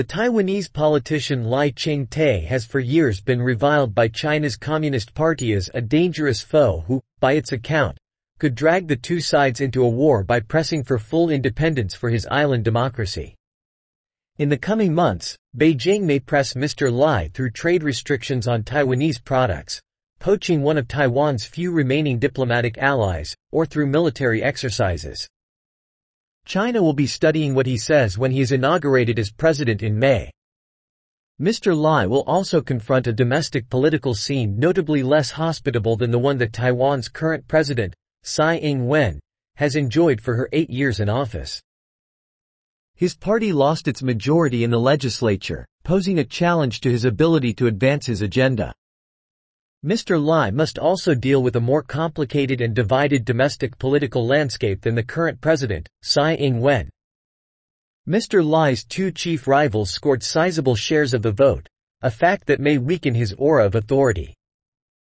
The Taiwanese politician Lai Ching-te has for years been reviled by China's Communist Party as a dangerous foe who, by its account, could drag the two sides into a war by pressing for full independence for his island democracy. In the coming months, Beijing may press Mr. Lai through trade restrictions on Taiwanese products, poaching one of Taiwan's few remaining diplomatic allies, or through military exercises. China will be studying what he says when he is inaugurated as president in May. Mr. Lai will also confront a domestic political scene notably less hospitable than the one that Taiwan's current president, Tsai Ing-wen, has enjoyed for her eight years in office. His party lost its majority in the legislature, posing a challenge to his ability to advance his agenda. Mr. Lai must also deal with a more complicated and divided domestic political landscape than the current president, Tsai Ing-wen. Mr. Lai's two chief rivals scored sizable shares of the vote, a fact that may weaken his aura of authority.